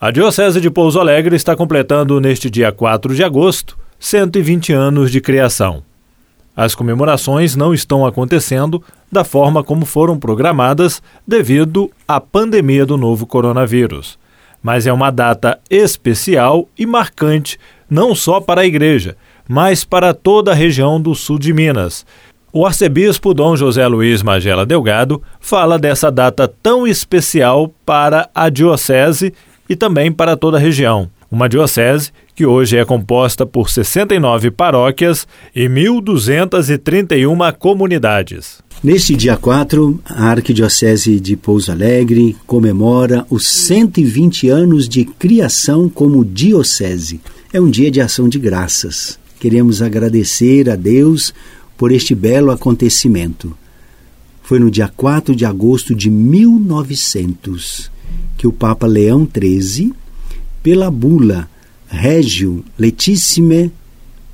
A Diocese de Pouso Alegre está completando neste dia 4 de agosto 120 anos de criação. As comemorações não estão acontecendo da forma como foram programadas devido à pandemia do novo coronavírus. Mas é uma data especial e marcante não só para a igreja, mas para toda a região do sul de Minas. O arcebispo Dom José Luiz Magela Delgado fala dessa data tão especial para a diocese e também para toda a região. Uma diocese que hoje é composta por 69 paróquias e 1.231 comunidades. Neste dia 4, a Arquidiocese de Pouso Alegre comemora os 120 anos de criação como diocese. É um dia de ação de graças. Queremos agradecer a Deus por este belo acontecimento. Foi no dia 4 de agosto de 1900 que o Papa Leão XIII, pela bula Regio Letissime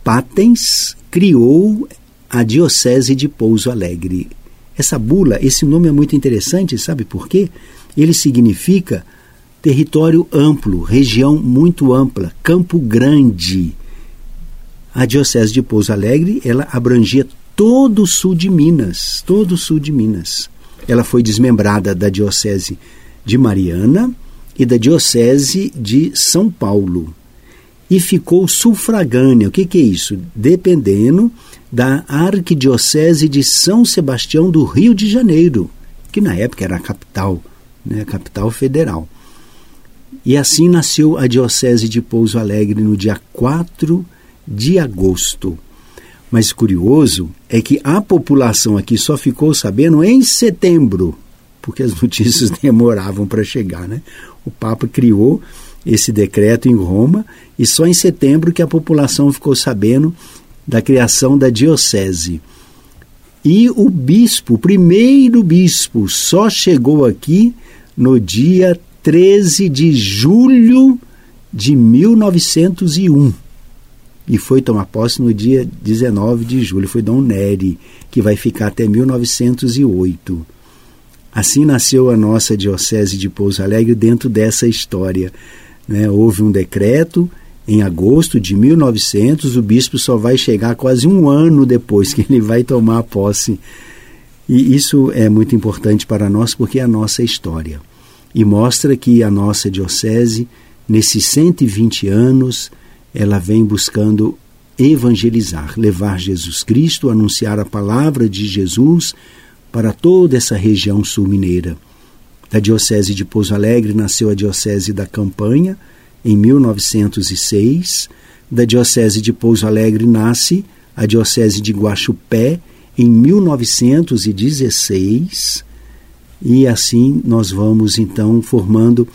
Patens, criou a Diocese de Pouso Alegre. Essa bula, esse nome é muito interessante, sabe por quê? Ele significa território amplo, região muito ampla, Campo Grande. A Diocese de Pouso Alegre, ela abrangia todo o sul de Minas, todo o sul de Minas. Ela foi desmembrada da Diocese de Mariana e da Diocese de São Paulo. E ficou sufragânea. O que, que é isso? Dependendo da Arquidiocese de São Sebastião do Rio de Janeiro, que na época era a capital, né, a capital federal. E assim nasceu a Diocese de Pouso Alegre no dia 4 de agosto. Mas curioso é que a população aqui só ficou sabendo em setembro, porque as notícias demoravam para chegar, né? O Papa criou esse decreto em Roma e só em setembro que a população ficou sabendo da criação da diocese. E o bispo, o primeiro bispo, só chegou aqui no dia 13 de julho de 1901 e foi tomar posse no dia 19 de julho. Foi Dom Neri, que vai ficar até 1908. Assim nasceu a nossa Diocese de Pouso Alegre dentro dessa história. Né? Houve um decreto em agosto de 1900, o bispo só vai chegar quase um ano depois que ele vai tomar posse. E isso é muito importante para nós porque é a nossa história. E mostra que a nossa Diocese, nesses 120 anos, ela vem buscando evangelizar, levar Jesus Cristo, anunciar a palavra de Jesus para toda essa região sul-mineira. Da Diocese de Pouso Alegre nasceu a Diocese da Campanha, em 1906. Da Diocese de Pouso Alegre nasce a Diocese de Guaxupé, em 1916. E assim nós vamos então formando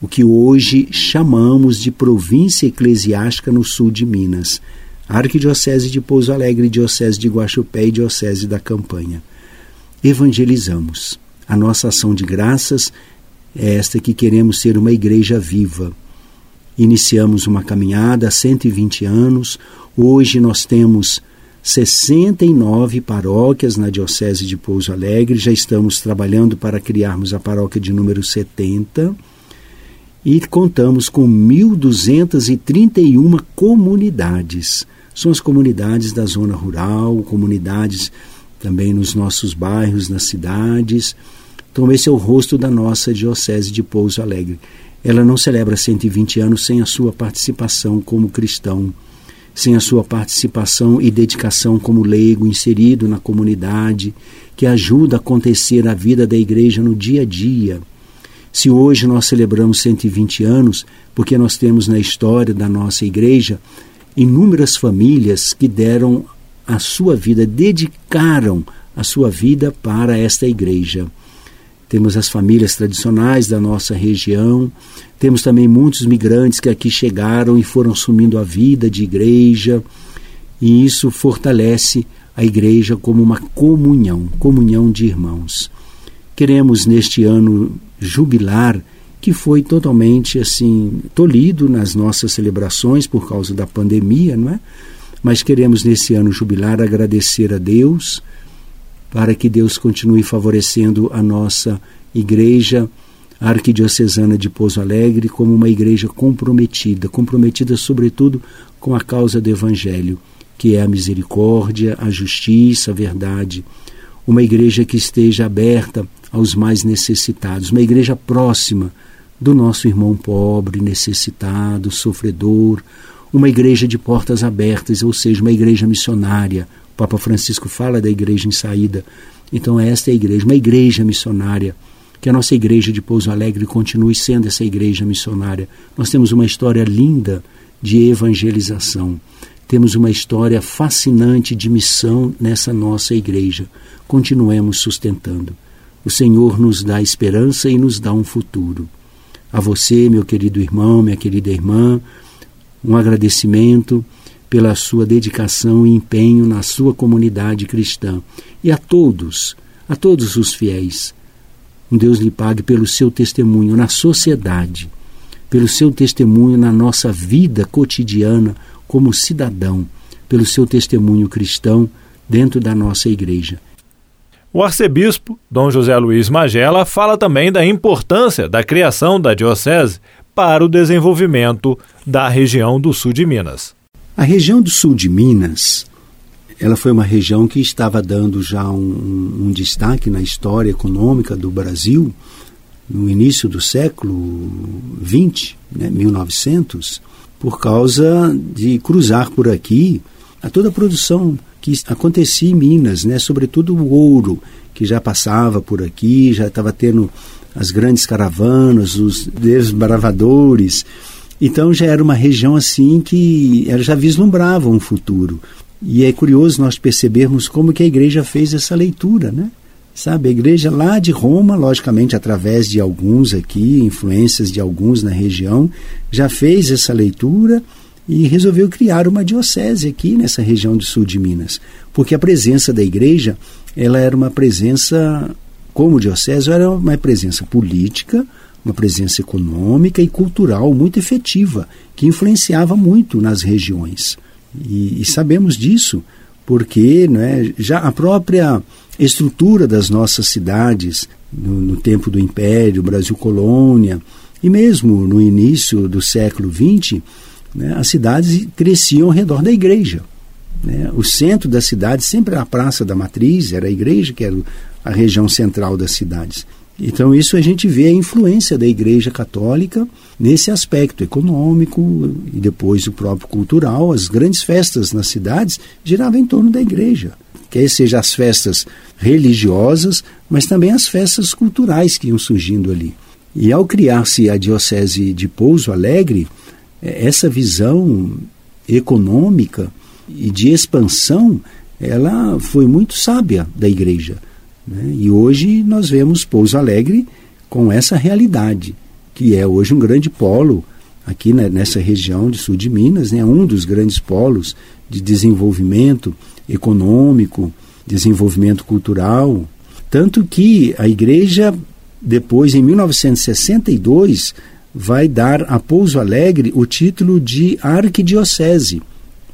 o que hoje chamamos de província eclesiástica no sul de Minas. Arquidiocese de Pouso Alegre, Diocese de Guaxupé e Diocese da Campanha. Evangelizamos. A nossa ação de graças é esta que queremos ser uma igreja viva. Iniciamos uma caminhada há 120 anos. Hoje nós temos 69 paróquias na Diocese de Pouso Alegre. Já estamos trabalhando para criarmos a paróquia de número 70 e contamos com 1.231 comunidades. São as comunidades da zona rural, comunidades também nos nossos bairros, nas cidades. Então, esse é o rosto da nossa Diocese de Pouso Alegre. Ela não celebra 120 anos sem a sua participação como cristão, sem a sua participação e dedicação como leigo inserido na comunidade, que ajuda a acontecer a vida da igreja no dia a dia se hoje nós celebramos 120 anos, porque nós temos na história da nossa igreja inúmeras famílias que deram a sua vida, dedicaram a sua vida para esta igreja. Temos as famílias tradicionais da nossa região, temos também muitos migrantes que aqui chegaram e foram assumindo a vida de igreja, e isso fortalece a igreja como uma comunhão, comunhão de irmãos. Queremos neste ano jubilar que foi totalmente assim tolhido nas nossas celebrações por causa da pandemia, não é? Mas queremos nesse ano jubilar agradecer a Deus para que Deus continue favorecendo a nossa igreja, Arquidiocesana de Pouso Alegre como uma igreja comprometida, comprometida sobretudo com a causa do Evangelho, que é a misericórdia, a justiça, a verdade. Uma igreja que esteja aberta aos mais necessitados, uma igreja próxima do nosso irmão pobre, necessitado, sofredor, uma igreja de portas abertas, ou seja, uma igreja missionária. O Papa Francisco fala da igreja em saída. Então, esta é a igreja, uma igreja missionária. Que a nossa igreja de Pouso Alegre continue sendo essa igreja missionária. Nós temos uma história linda de evangelização. Temos uma história fascinante de missão nessa nossa igreja. Continuemos sustentando. O Senhor nos dá esperança e nos dá um futuro. A você, meu querido irmão, minha querida irmã, um agradecimento pela sua dedicação e empenho na sua comunidade cristã. E a todos, a todos os fiéis, um Deus lhe pague pelo seu testemunho na sociedade, pelo seu testemunho na nossa vida cotidiana como cidadão, pelo seu testemunho cristão dentro da nossa igreja. O arcebispo, Dom José Luiz Magela, fala também da importância da criação da diocese para o desenvolvimento da região do sul de Minas. A região do sul de Minas, ela foi uma região que estava dando já um, um destaque na história econômica do Brasil no início do século XX, né, 1900, por causa de cruzar por aqui a toda a produção que acontecia em Minas, né? sobretudo o ouro, que já passava por aqui, já estava tendo as grandes caravanas, os desbravadores. Então já era uma região assim que já vislumbrava um futuro. E é curioso nós percebermos como que a igreja fez essa leitura, né? Sabe, a igreja lá de Roma, logicamente através de alguns aqui, influências de alguns na região, já fez essa leitura e resolveu criar uma diocese aqui nessa região do sul de Minas, porque a presença da igreja ela era uma presença como diocese era uma presença política, uma presença econômica e cultural muito efetiva que influenciava muito nas regiões e, e sabemos disso porque é já a própria estrutura das nossas cidades no, no tempo do Império, Brasil colônia e mesmo no início do século XX né, as cidades cresciam ao redor da igreja. Né? O centro da cidade sempre era a Praça da Matriz, era a igreja que era a região central das cidades. Então, isso a gente vê a influência da Igreja Católica nesse aspecto econômico e depois o próprio cultural. As grandes festas nas cidades giravam em torno da igreja. Quer seja as festas religiosas, mas também as festas culturais que iam surgindo ali. E ao criar-se a Diocese de Pouso Alegre, é, essa visão econômica e de expansão, ela foi muito sábia da igreja. Né? E hoje nós vemos Pouso Alegre com essa realidade, que é hoje um grande polo aqui né, nessa região de sul de Minas, né, um dos grandes polos de desenvolvimento econômico, desenvolvimento cultural. Tanto que a igreja, depois, em 1962, vai dar a Pouso Alegre o título de arquidiocese,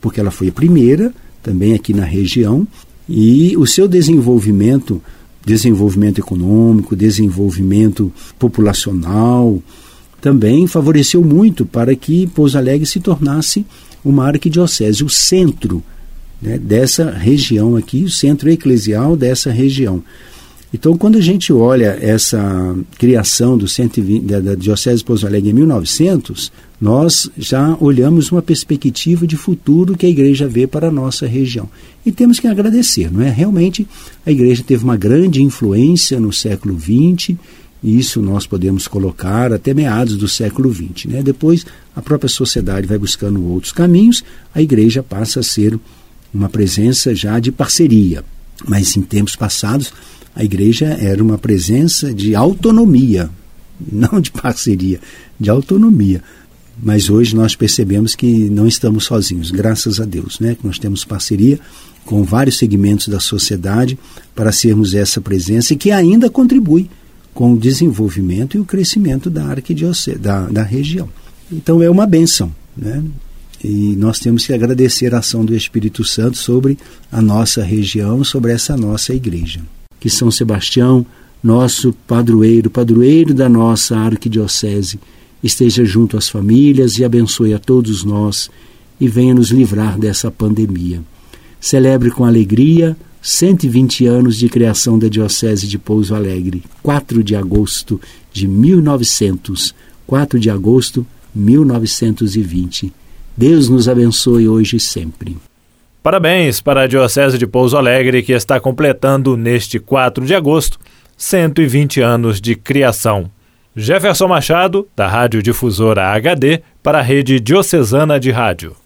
porque ela foi a primeira, também aqui na região, e o seu desenvolvimento, desenvolvimento econômico, desenvolvimento populacional, também favoreceu muito para que Pouso Alegre se tornasse uma arquidiocese, o centro né, dessa região aqui, o centro eclesial dessa região. Então, quando a gente olha essa criação do 120, da, da Diocese de Pouso Alegre em 1900, nós já olhamos uma perspectiva de futuro que a igreja vê para a nossa região. E temos que agradecer, não é? Realmente, a igreja teve uma grande influência no século XX, e isso nós podemos colocar até meados do século XX. Né? Depois, a própria sociedade vai buscando outros caminhos, a igreja passa a ser uma presença já de parceria. Mas em tempos passados, a igreja era uma presença de autonomia, não de parceria, de autonomia. Mas hoje nós percebemos que não estamos sozinhos, graças a Deus, né? Que nós temos parceria com vários segmentos da sociedade para sermos essa presença que ainda contribui com o desenvolvimento e o crescimento da arquidiocese, da, da região. Então é uma benção, né? E nós temos que agradecer a ação do Espírito Santo sobre a nossa região, sobre essa nossa igreja que São Sebastião nosso padroeiro, padroeiro da nossa arquidiocese, esteja junto às famílias e abençoe a todos nós e venha nos livrar dessa pandemia. Celebre com alegria 120 anos de criação da Diocese de Pouso Alegre, 4 de agosto de 1900, 4 de agosto 1920. Deus nos abençoe hoje e sempre. Parabéns para a Diocese de Pouso Alegre, que está completando neste 4 de agosto 120 anos de criação. Jefferson Machado, da Rádio Difusora HD, para a Rede Diocesana de Rádio.